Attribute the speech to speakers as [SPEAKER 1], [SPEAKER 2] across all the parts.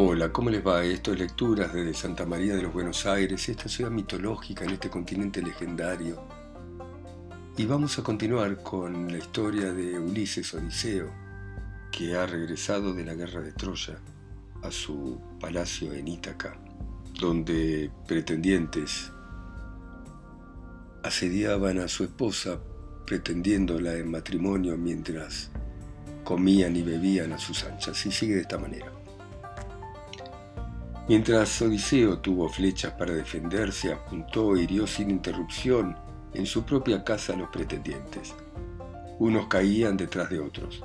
[SPEAKER 1] Hola, ¿cómo les va? Esto es Lecturas desde Santa María de los Buenos Aires, esta ciudad mitológica en este continente legendario. Y vamos a continuar con la historia de Ulises Odiseo, que ha regresado de la guerra de Troya a su palacio en Ítaca, donde pretendientes asediaban a su esposa pretendiéndola en matrimonio mientras comían y bebían a sus anchas. Y sigue de esta manera. Mientras Odiseo tuvo flechas para defenderse, apuntó e hirió sin interrupción en su propia casa a los pretendientes. Unos caían detrás de otros.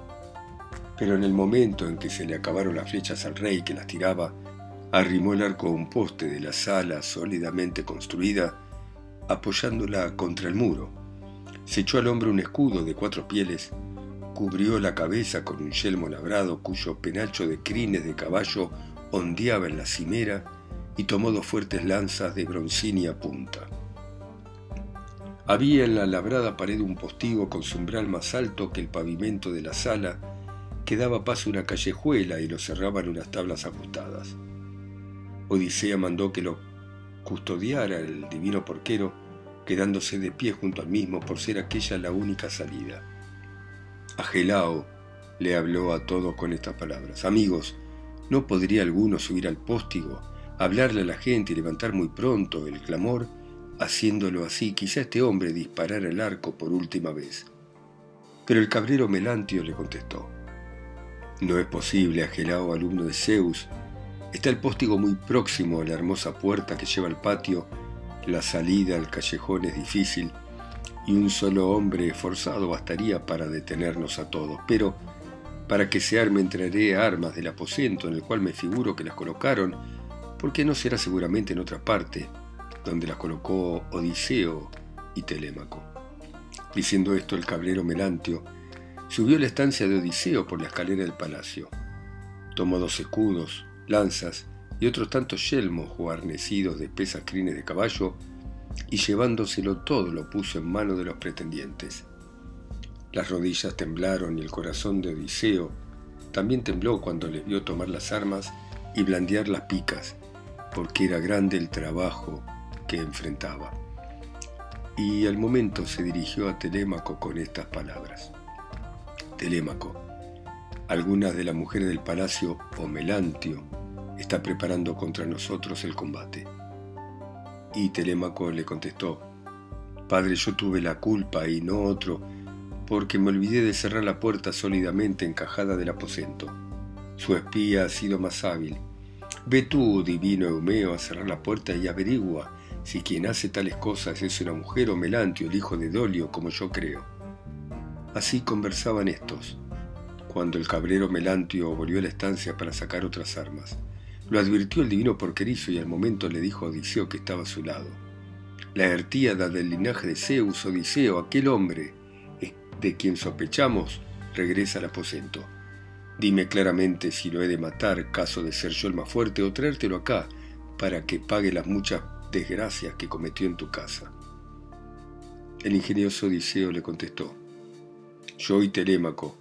[SPEAKER 1] Pero en el momento en que se le acabaron las flechas al rey que las tiraba, arrimó el arco a un poste de la sala sólidamente construida, apoyándola contra el muro. Se echó al hombre un escudo de cuatro pieles, cubrió la cabeza con un yelmo labrado cuyo penacho de crines de caballo ondeaba en la cimera y tomó dos fuertes lanzas de broncínea punta. Había en la labrada pared un postigo con su umbral más alto que el pavimento de la sala, que daba paso a una callejuela y lo cerraban unas tablas ajustadas. Odisea mandó que lo custodiara el divino porquero, quedándose de pie junto al mismo por ser aquella la única salida. A Gelao le habló a todos con estas palabras. Amigos, ¿No podría alguno subir al póstigo, hablarle a la gente y levantar muy pronto el clamor? Haciéndolo así, quizá este hombre disparara el arco por última vez. Pero el cabrero Melantio le contestó, No es posible, Agelao, alumno de Zeus. Está el póstigo muy próximo a la hermosa puerta que lleva al patio, la salida al callejón es difícil, y un solo hombre esforzado bastaría para detenernos a todos. Pero para que se arme entraré armas del aposento en el cual me figuro que las colocaron, porque no será seguramente en otra parte, donde las colocó Odiseo y Telémaco. Diciendo esto, el cabrero Melantio subió a la estancia de Odiseo por la escalera del palacio. Tomó dos escudos, lanzas y otros tantos yelmos guarnecidos de pesas crines de caballo, y llevándoselo todo lo puso en mano de los pretendientes. Las rodillas temblaron y el corazón de Odiseo también tembló cuando le vio tomar las armas y blandear las picas, porque era grande el trabajo que enfrentaba. Y al momento se dirigió a Telémaco con estas palabras. Telémaco, algunas de las mujeres del palacio o Melantio está preparando contra nosotros el combate. Y Telémaco le contestó, Padre, yo tuve la culpa y no otro, porque me olvidé de cerrar la puerta sólidamente encajada del aposento. Su espía ha sido más hábil. Ve tú, divino Eumeo, a cerrar la puerta y averigua si quien hace tales cosas es una mujer o Melantio, el hijo de Dolio, como yo creo. Así conversaban estos, cuando el cabrero Melantio volvió a la estancia para sacar otras armas. Lo advirtió el divino porquerizo y al momento le dijo a Odiseo que estaba a su lado. La hertíada del linaje de Zeus, Odiseo, aquel hombre, de quien sospechamos regresa al aposento. Dime claramente si lo he de matar, caso de ser yo el más fuerte, o traértelo acá, para que pague las muchas desgracias que cometió en tu casa. El ingenioso Odiseo le contestó, Yo y Telémaco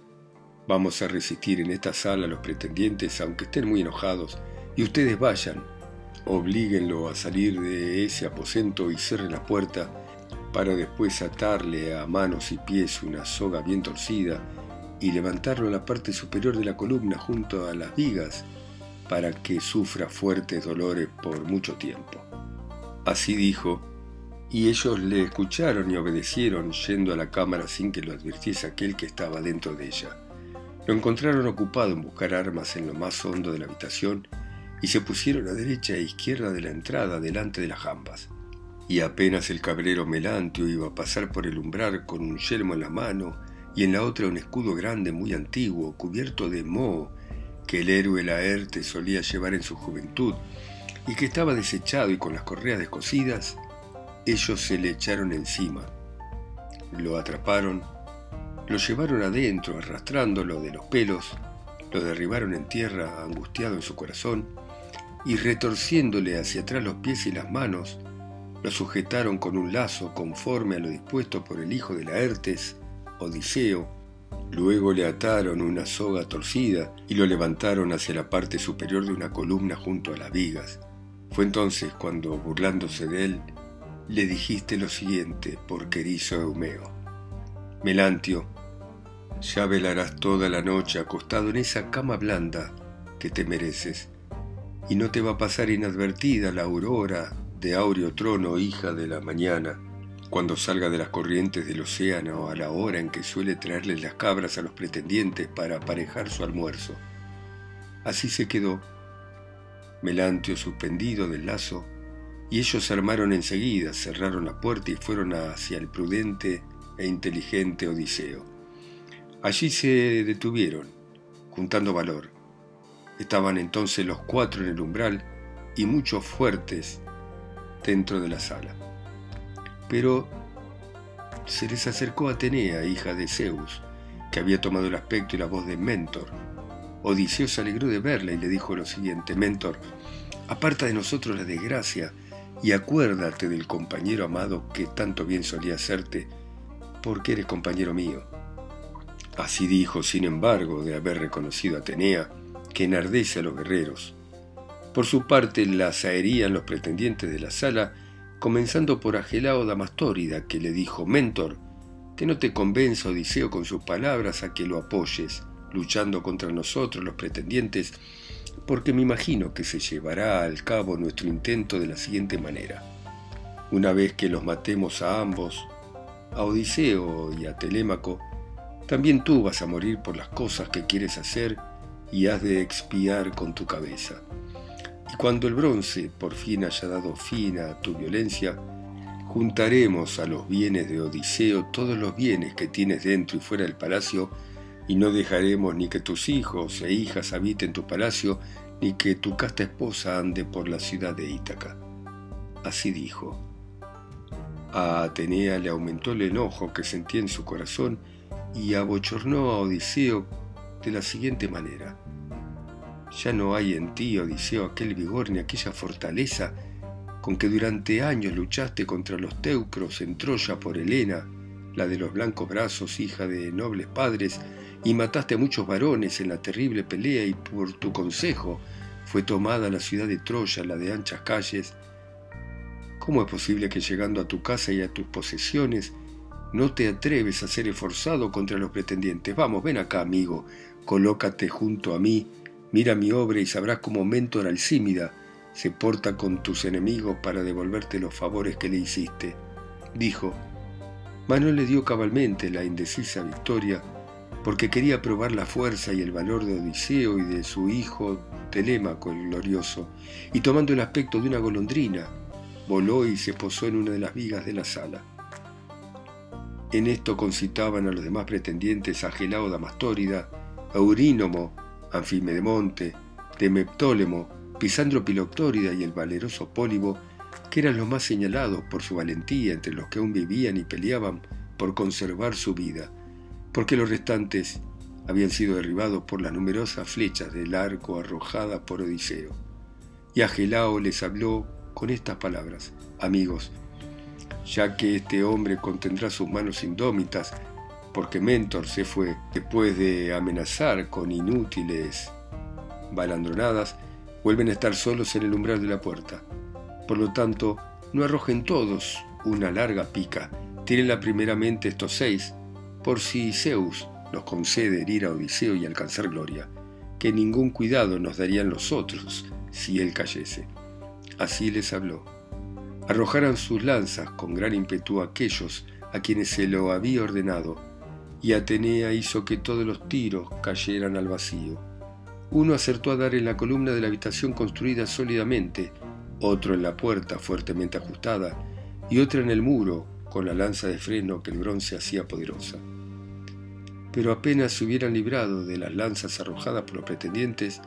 [SPEAKER 1] vamos a resistir en esta sala a los pretendientes, aunque estén muy enojados, y ustedes vayan, oblíguenlo a salir de ese aposento y cierren la puerta, para después atarle a manos y pies una soga bien torcida y levantarlo a la parte superior de la columna junto a las vigas para que sufra fuertes dolores por mucho tiempo. Así dijo, y ellos le escucharon y obedecieron yendo a la cámara sin que lo advirtiese aquel que estaba dentro de ella. Lo encontraron ocupado en buscar armas en lo más hondo de la habitación y se pusieron a derecha e izquierda de la entrada delante de las jambas y apenas el cabrero Melantio iba a pasar por el umbral con un yelmo en la mano y en la otra un escudo grande muy antiguo, cubierto de moho, que el héroe Laerte solía llevar en su juventud y que estaba desechado y con las correas descosidas, ellos se le echaron encima. Lo atraparon, lo llevaron adentro arrastrándolo de los pelos, lo derribaron en tierra angustiado en su corazón y retorciéndole hacia atrás los pies y las manos, lo sujetaron con un lazo conforme a lo dispuesto por el hijo de Laertes, Odiseo, Luego le ataron una soga torcida y lo levantaron hacia la parte superior de una columna junto a las vigas. Fue entonces cuando, burlándose de él, le dijiste lo siguiente, porquerizo Eumeo. Melantio, ya velarás toda la noche acostado en esa cama blanda que te mereces, y no te va a pasar inadvertida la aurora de áureo trono, hija de la mañana, cuando salga de las corrientes del océano a la hora en que suele traerles las cabras a los pretendientes para aparejar su almuerzo. Así se quedó, Melantio suspendido del lazo, y ellos armaron enseguida, cerraron la puerta y fueron hacia el prudente e inteligente Odiseo. Allí se detuvieron, juntando valor. Estaban entonces los cuatro en el umbral y muchos fuertes dentro de la sala. Pero se les acercó Atenea, hija de Zeus, que había tomado el aspecto y la voz de Mentor. Odiseo se alegró de verla y le dijo lo siguiente, Mentor, aparta de nosotros la desgracia y acuérdate del compañero amado que tanto bien solía hacerte, porque eres compañero mío. Así dijo, sin embargo, de haber reconocido a Atenea, que enardece a los guerreros. Por su parte, la zaherían los pretendientes de la sala comenzando por Agelao Damastórida, que le dijo, Mentor, que no te convenza Odiseo con sus palabras a que lo apoyes, luchando contra nosotros los pretendientes, porque me imagino que se llevará al cabo nuestro intento de la siguiente manera. Una vez que los matemos a ambos, a Odiseo y a Telémaco, también tú vas a morir por las cosas que quieres hacer y has de expiar con tu cabeza. Y cuando el bronce por fin haya dado fin a tu violencia, juntaremos a los bienes de Odiseo todos los bienes que tienes dentro y fuera del palacio, y no dejaremos ni que tus hijos e hijas habiten tu palacio, ni que tu casta esposa ande por la ciudad de Ítaca. Así dijo. A Atenea le aumentó el enojo que sentía en su corazón y abochornó a Odiseo de la siguiente manera. Ya no hay en ti, Odiseo, aquel vigor ni aquella fortaleza con que durante años luchaste contra los teucros en Troya por Helena, la de los blancos brazos, hija de nobles padres, y mataste a muchos varones en la terrible pelea y por tu consejo fue tomada la ciudad de Troya, la de anchas calles. ¿Cómo es posible que llegando a tu casa y a tus posesiones no te atreves a ser esforzado contra los pretendientes? Vamos, ven acá, amigo, colócate junto a mí Mira mi obra y sabrás cómo Mentor Alcímida se porta con tus enemigos para devolverte los favores que le hiciste. Dijo, Manuel le dio cabalmente la indecisa victoria porque quería probar la fuerza y el valor de Odiseo y de su hijo Telémaco el glorioso, y tomando el aspecto de una golondrina, voló y se posó en una de las vigas de la sala. En esto concitaban a los demás pretendientes a Gelao Damastórida, Eurínome, Anfimedemonte, Demeptólemo, Pisandro Piloctórida y el valeroso Pólibo, que eran los más señalados por su valentía entre los que aún vivían y peleaban por conservar su vida, porque los restantes habían sido derribados por las numerosas flechas del arco arrojadas por Odiseo. Y Agelao les habló con estas palabras, amigos, ya que este hombre contendrá sus manos indómitas porque Mentor se fue después de amenazar con inútiles balandronadas, vuelven a estar solos en el umbral de la puerta. Por lo tanto, no arrojen todos una larga pica, tírenla primeramente estos seis, por si Zeus nos concede herir a Odiseo y alcanzar gloria, que ningún cuidado nos darían los otros si él cayese. Así les habló. Arrojaran sus lanzas con gran ímpetu aquellos a quienes se lo había ordenado, y Atenea hizo que todos los tiros cayeran al vacío. Uno acertó a dar en la columna de la habitación construida sólidamente, otro en la puerta fuertemente ajustada, y otro en el muro, con la lanza de freno que el bronce hacía poderosa. Pero apenas se hubieran librado de las lanzas arrojadas por los pretendientes,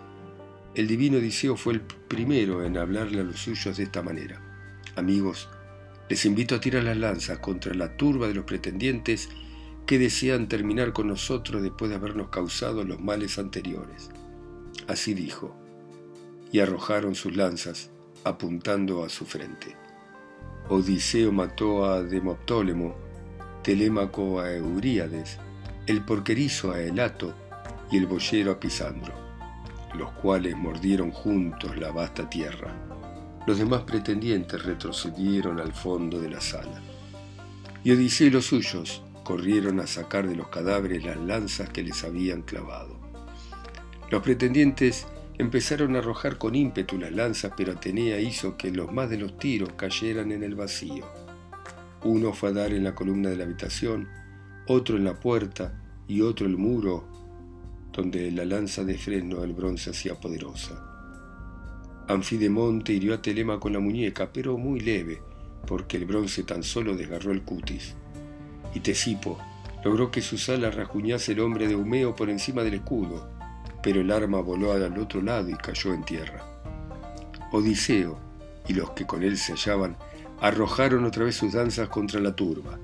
[SPEAKER 1] el divino Odiseo fue el primero en hablarle a los suyos de esta manera. Amigos, les invito a tirar las lanzas contra la turba de los pretendientes que desean terminar con nosotros después de habernos causado los males anteriores. Así dijo, y arrojaron sus lanzas, apuntando a su frente. Odiseo mató a Demoptólemo, Telémaco a Euríades, el porquerizo a Elato y el boyero a Pisandro, los cuales mordieron juntos la vasta tierra. Los demás pretendientes retrocedieron al fondo de la sala. Y Odiseo y los suyos corrieron a sacar de los cadáveres las lanzas que les habían clavado. Los pretendientes empezaron a arrojar con ímpetu las lanzas, pero Atenea hizo que los más de los tiros cayeran en el vacío. Uno fue a dar en la columna de la habitación, otro en la puerta y otro el muro, donde la lanza de freno del bronce hacía poderosa. Anfidemonte hirió a Telema con la muñeca, pero muy leve, porque el bronce tan solo desgarró el cutis. Y Tesipo logró que su sala rajuñase el hombre de Humeo por encima del escudo, pero el arma voló al otro lado y cayó en tierra. Odiseo y los que con él se hallaban arrojaron otra vez sus danzas contra la turba.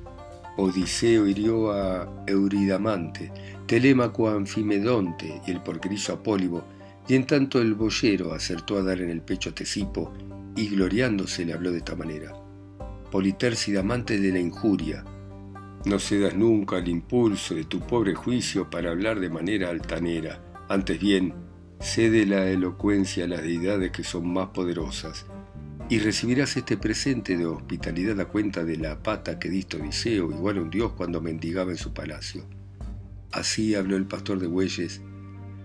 [SPEAKER 1] Odiseo hirió a Euridamante, Telémaco a Anfimedonte y el porquerizo Apólibo, y en tanto el boyero acertó a dar en el pecho a Tesipo, y gloriándose le habló de esta manera. Politércida amante de la injuria, no cedas nunca al impulso de tu pobre juicio para hablar de manera altanera, antes bien, cede la elocuencia a las deidades que son más poderosas, y recibirás este presente de hospitalidad a cuenta de la pata que diste Odiseo, igual a un dios cuando mendigaba en su palacio. Así habló el pastor de bueyes,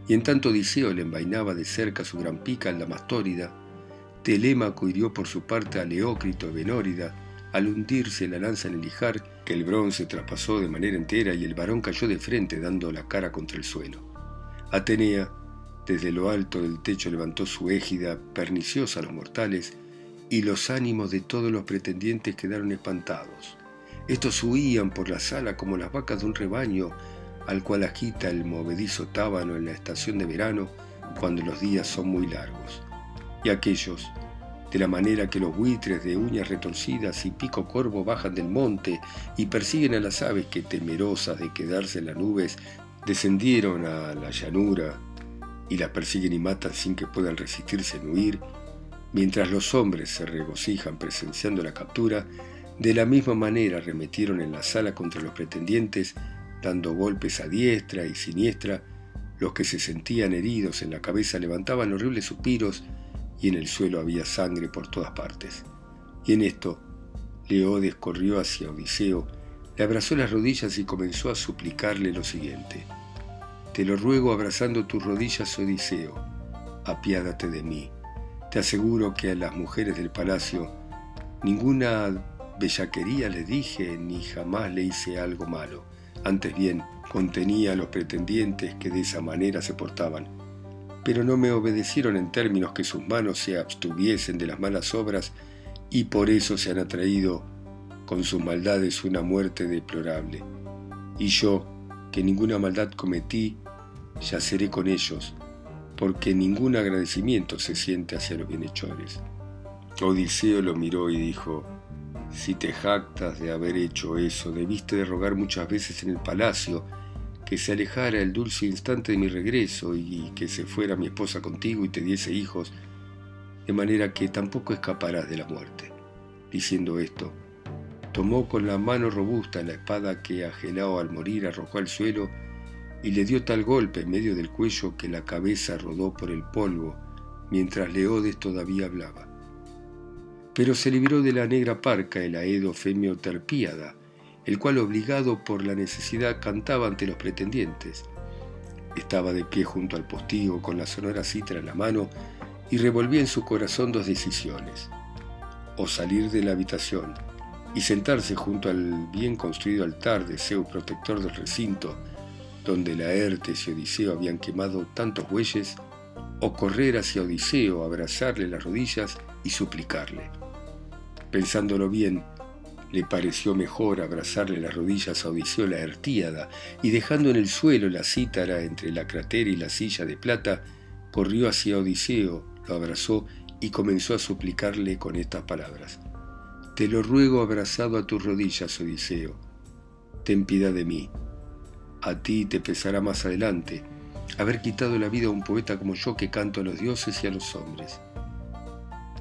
[SPEAKER 1] y en tanto Odiseo le envainaba de cerca su gran pica en la mastórida, Telémaco hirió por su parte a Leócrito Benórida, al hundirse la lanza en el lijar, que el bronce traspasó de manera entera y el varón cayó de frente dando la cara contra el suelo. Atenea, desde lo alto del techo levantó su égida perniciosa a los mortales, y los ánimos de todos los pretendientes quedaron espantados. Estos huían por la sala como las vacas de un rebaño al cual agita el movedizo tábano en la estación de verano cuando los días son muy largos. Y aquellos, de la manera que los buitres de uñas retorcidas y pico corvo bajan del monte y persiguen a las aves que, temerosas de quedarse en las nubes, descendieron a la llanura y las persiguen y matan sin que puedan resistirse en huir, Mientras los hombres se regocijan presenciando la captura, de la misma manera arremetieron en la sala contra los pretendientes, dando golpes a diestra y siniestra, los que se sentían heridos en la cabeza levantaban horribles suspiros y en el suelo había sangre por todas partes. Y en esto, Leodes corrió hacia Odiseo, le abrazó las rodillas y comenzó a suplicarle lo siguiente. Te lo ruego abrazando tus rodillas, Odiseo, apiádate de mí te aseguro que a las mujeres del palacio ninguna bellaquería le dije ni jamás le hice algo malo. Antes bien, contenía a los pretendientes que de esa manera se portaban. Pero no me obedecieron en términos que sus manos se abstuviesen de las malas obras y por eso se han atraído con sus maldades una muerte deplorable. Y yo, que ninguna maldad cometí, yaceré con ellos, porque ningún agradecimiento se siente hacia los bienhechores. Odiseo lo miró y dijo, si te jactas de haber hecho eso, debiste de rogar muchas veces en el palacio que se alejara el dulce instante de mi regreso y que se fuera mi esposa contigo y te diese hijos, de manera que tampoco escaparás de la muerte. Diciendo esto, tomó con la mano robusta la espada que Agelao al morir arrojó al suelo y le dio tal golpe en medio del cuello que la cabeza rodó por el polvo mientras Leodes todavía hablaba. Pero se libró de la negra parca el aedo Terpíada, el cual obligado por la necesidad cantaba ante los pretendientes. Estaba de pie junto al postigo con la sonora citra en la mano y revolvía en su corazón dos decisiones. O salir de la habitación y sentarse junto al bien construido altar de Zeus protector del recinto, donde Laertes y Odiseo habían quemado tantos bueyes, o correr hacia Odiseo, abrazarle las rodillas y suplicarle. Pensándolo bien, le pareció mejor abrazarle las rodillas a Odiseo la Ertíada, y dejando en el suelo la cítara entre la cratera y la silla de plata, corrió hacia Odiseo, lo abrazó y comenzó a suplicarle con estas palabras. Te lo ruego abrazado a tus rodillas, Odiseo. Ten piedad de mí, a ti te pesará más adelante haber quitado la vida a un poeta como yo que canto a los dioses y a los hombres.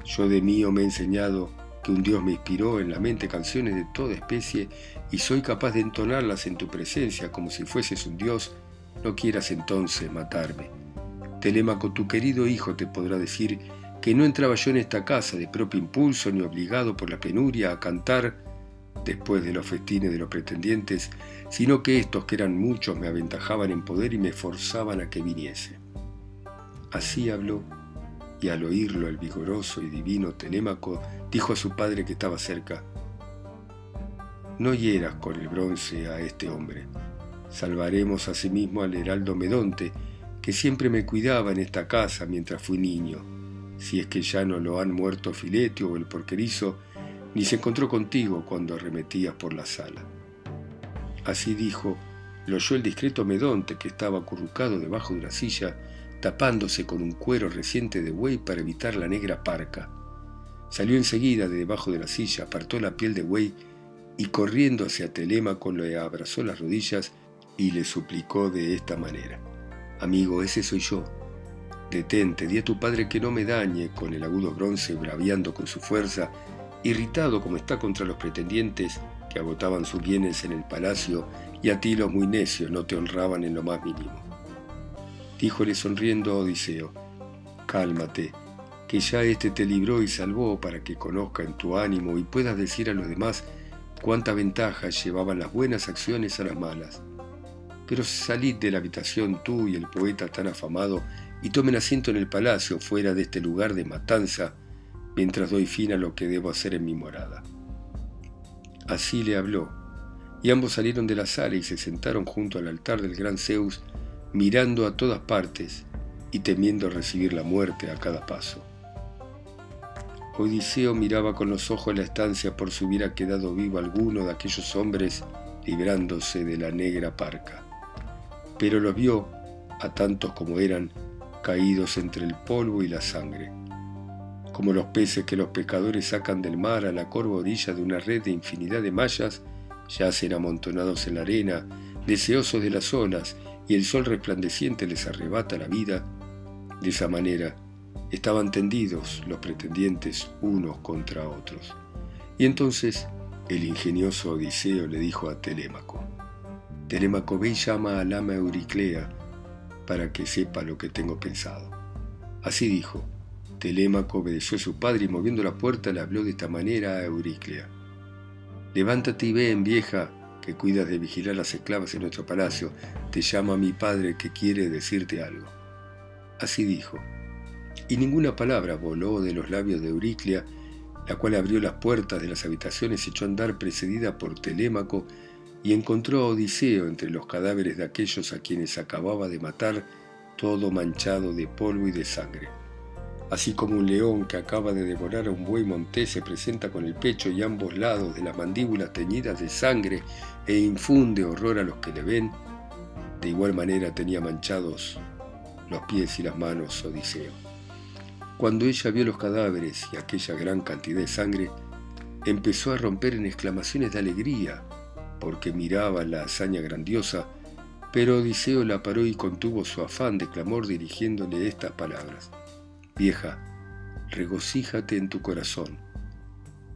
[SPEAKER 1] Yo de mío me he enseñado que un Dios me inspiró en la mente canciones de toda especie y soy capaz de entonarlas en tu presencia como si fueses un Dios, no quieras entonces matarme. Telémaco, tu querido hijo te podrá decir que no entraba yo en esta casa de propio impulso ni obligado por la penuria a cantar después de los festines de los pretendientes, sino que estos, que eran muchos, me aventajaban en poder y me forzaban a que viniese. Así habló, y al oírlo el vigoroso y divino Telémaco dijo a su padre que estaba cerca, No hieras con el bronce a este hombre, salvaremos asimismo al heraldo Medonte, que siempre me cuidaba en esta casa mientras fui niño, si es que ya no lo han muerto Filetio o el porquerizo, ni se encontró contigo cuando arremetías por la sala. Así dijo, lo oyó el discreto Medonte que estaba acurrucado debajo de una silla, tapándose con un cuero reciente de buey para evitar la negra parca. Salió enseguida de debajo de la silla, apartó la piel de buey y corriendo hacia Telémaco le abrazó las rodillas y le suplicó de esta manera. Amigo, ese soy yo. Detente, di a tu padre que no me dañe con el agudo bronce braviando con su fuerza, irritado como está contra los pretendientes que agotaban sus bienes en el palacio y a ti los muy necios no te honraban en lo más mínimo. Díjole sonriendo Odiseo, cálmate, que ya éste te libró y salvó para que conozca en tu ánimo y puedas decir a los demás cuánta ventaja llevaban las buenas acciones a las malas. Pero salid de la habitación tú y el poeta tan afamado y tomen asiento en el palacio fuera de este lugar de matanza, mientras doy fin a lo que debo hacer en mi morada. Así le habló, y ambos salieron de la sala y se sentaron junto al altar del gran Zeus mirando a todas partes y temiendo recibir la muerte a cada paso. Odiseo miraba con los ojos la estancia por si hubiera quedado vivo alguno de aquellos hombres librándose de la negra parca. Pero los vio, a tantos como eran, caídos entre el polvo y la sangre, como los peces que los pescadores sacan del mar a la corva orilla de una red de infinidad de mallas, yacen amontonados en la arena, deseosos de las olas y el sol resplandeciente les arrebata la vida, de esa manera estaban tendidos los pretendientes unos contra otros. Y entonces el ingenioso Odiseo le dijo a Telémaco, Telémaco ve y llama al ama Euriclea para que sepa lo que tengo pensado. Así dijo, Telémaco obedeció a su padre y moviendo la puerta le habló de esta manera a Euriclea. Levántate y ven, vieja, que cuidas de vigilar las esclavas en nuestro palacio, te llama mi padre que quiere decirte algo. Así dijo. Y ninguna palabra voló de los labios de Euriclia, la cual abrió las puertas de las habitaciones y echó a andar precedida por Telémaco y encontró a Odiseo entre los cadáveres de aquellos a quienes acababa de matar, todo manchado de polvo y de sangre. Así como un león que acaba de devorar a un buey montés se presenta con el pecho y ambos lados de las mandíbulas teñidas de sangre e infunde horror a los que le ven, de igual manera tenía manchados los pies y las manos Odiseo. Cuando ella vio los cadáveres y aquella gran cantidad de sangre, empezó a romper en exclamaciones de alegría, porque miraba la hazaña grandiosa, pero Odiseo la paró y contuvo su afán de clamor dirigiéndole estas palabras. Vieja, regocíjate en tu corazón,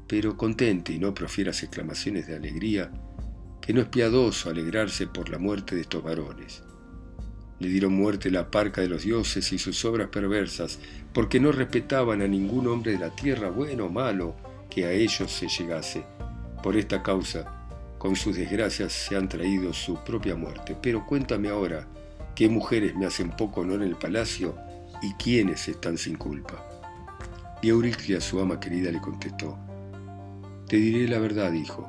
[SPEAKER 1] pero contente y no profieras exclamaciones de alegría, que no es piadoso alegrarse por la muerte de estos varones. Le dieron muerte la parca de los dioses y sus obras perversas, porque no respetaban a ningún hombre de la tierra, bueno o malo, que a ellos se llegase. Por esta causa, con sus desgracias se han traído su propia muerte. Pero cuéntame ahora, ¿qué mujeres me hacen poco honor en el palacio ¿Y quiénes están sin culpa? Y Euriclia, su ama querida, le contestó, Te diré la verdad, hijo.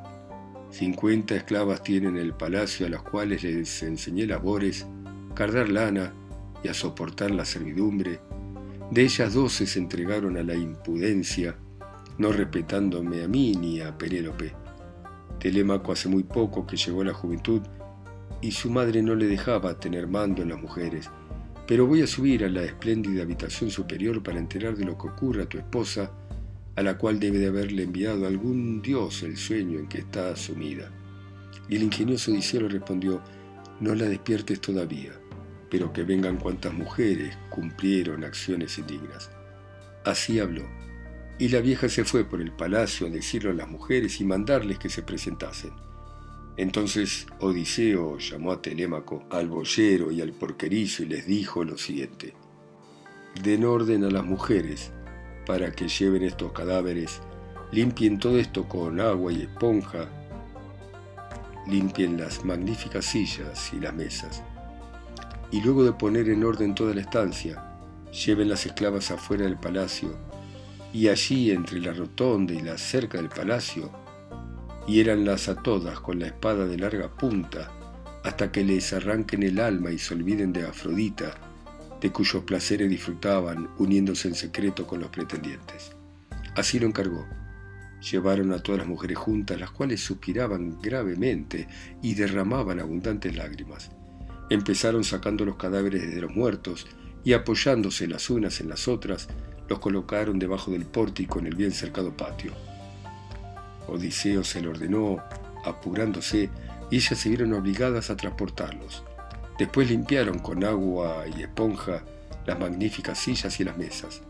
[SPEAKER 1] Cincuenta esclavas tienen el palacio a las cuales les enseñé labores, cardar lana y a soportar la servidumbre. De ellas doce se entregaron a la impudencia, no respetándome a mí ni a Penélope. Telémaco hace muy poco que llegó la juventud y su madre no le dejaba tener mando en las mujeres pero voy a subir a la espléndida habitación superior para enterar de lo que ocurre a tu esposa, a la cual debe de haberle enviado algún dios el sueño en que está sumida. Y el ingenioso Odiseo respondió, no la despiertes todavía, pero que vengan cuantas mujeres cumplieron acciones indignas. Así habló, Y la vieja se fue por el palacio a decirlo a las mujeres y mandarles que se presentasen. Entonces Odiseo llamó a Telémaco, al boyero y al porquerizo y les dijo lo siguiente. Den orden a las mujeres para que lleven estos cadáveres, limpien todo esto con agua y esponja, limpien las magníficas sillas y las mesas, y luego de poner en orden toda la estancia, lleven las esclavas afuera del palacio, y allí entre la rotonda y la cerca del palacio, hiéranlas a todas con la espada de larga punta, hasta que les arranquen el alma y se olviden de Afrodita, de cuyos placeres disfrutaban uniéndose en secreto con los pretendientes. Así lo encargó. Llevaron a todas las mujeres juntas, las cuales suspiraban gravemente y derramaban abundantes lágrimas. Empezaron sacando los cadáveres de los muertos y apoyándose las unas en las otras, los colocaron debajo del pórtico en el bien cercado patio. Odiseo se lo ordenó, apurándose, y ellas se vieron obligadas a transportarlos. Después limpiaron con agua y esponja las magníficas sillas y las mesas.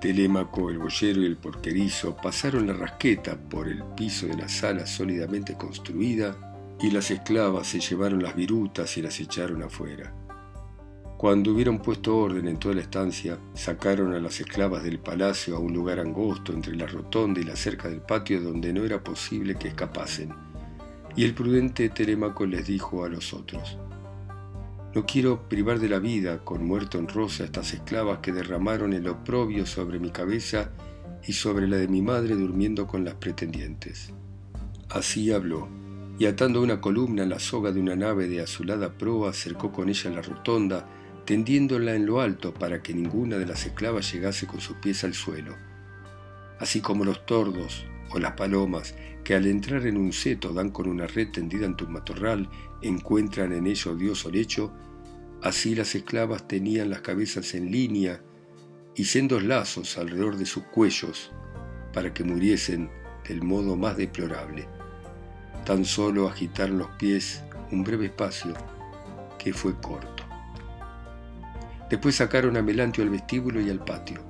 [SPEAKER 1] Telémaco, el boyero y el porquerizo pasaron la rasqueta por el piso de la sala sólidamente construida y las esclavas se llevaron las virutas y las echaron afuera. Cuando hubieron puesto orden en toda la estancia, sacaron a las esclavas del palacio a un lugar angosto entre la rotonda y la cerca del patio donde no era posible que escapasen. Y el prudente Telémaco les dijo a los otros, no quiero privar de la vida con muerto en rosa estas esclavas que derramaron el oprobio sobre mi cabeza y sobre la de mi madre durmiendo con las pretendientes. Así habló, y atando una columna en la soga de una nave de azulada proa, acercó con ella la rotonda, tendiéndola en lo alto para que ninguna de las esclavas llegase con sus pies al suelo. Así como los tordos o las palomas, que al entrar en un seto dan con una red tendida en tu matorral, encuentran en ello odioso lecho, Así las esclavas tenían las cabezas en línea y sendos lazos alrededor de sus cuellos para que muriesen del modo más deplorable. Tan solo agitaron los pies un breve espacio que fue corto. Después sacaron a Melantio al vestíbulo y al patio.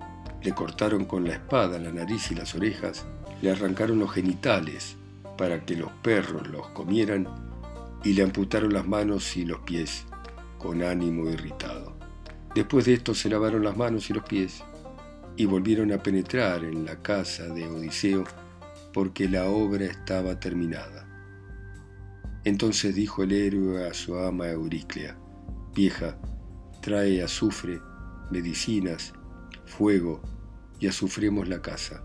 [SPEAKER 1] Le cortaron con la espada la nariz y las orejas, le arrancaron los genitales para que los perros los comieran y le amputaron las manos y los pies con ánimo irritado. Después de esto se lavaron las manos y los pies y volvieron a penetrar en la casa de Odiseo porque la obra estaba terminada. Entonces dijo el héroe a su ama Euriclea, vieja, trae azufre, medicinas, fuego y azufremos la casa.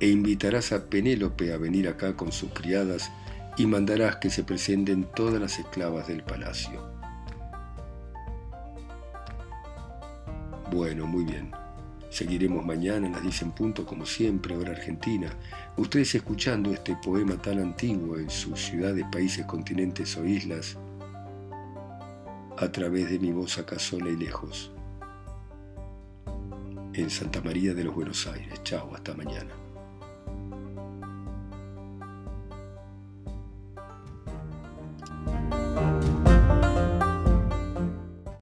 [SPEAKER 1] E invitarás a Penélope a venir acá con sus criadas y mandarás que se presenten todas las esclavas del palacio. Bueno, muy bien. Seguiremos mañana las 10 en punto, como siempre, hora argentina. Ustedes escuchando este poema tan antiguo en sus ciudades, países, continentes o islas, a través de mi voz acá sola y lejos, en Santa María de los Buenos Aires. Chao, hasta mañana.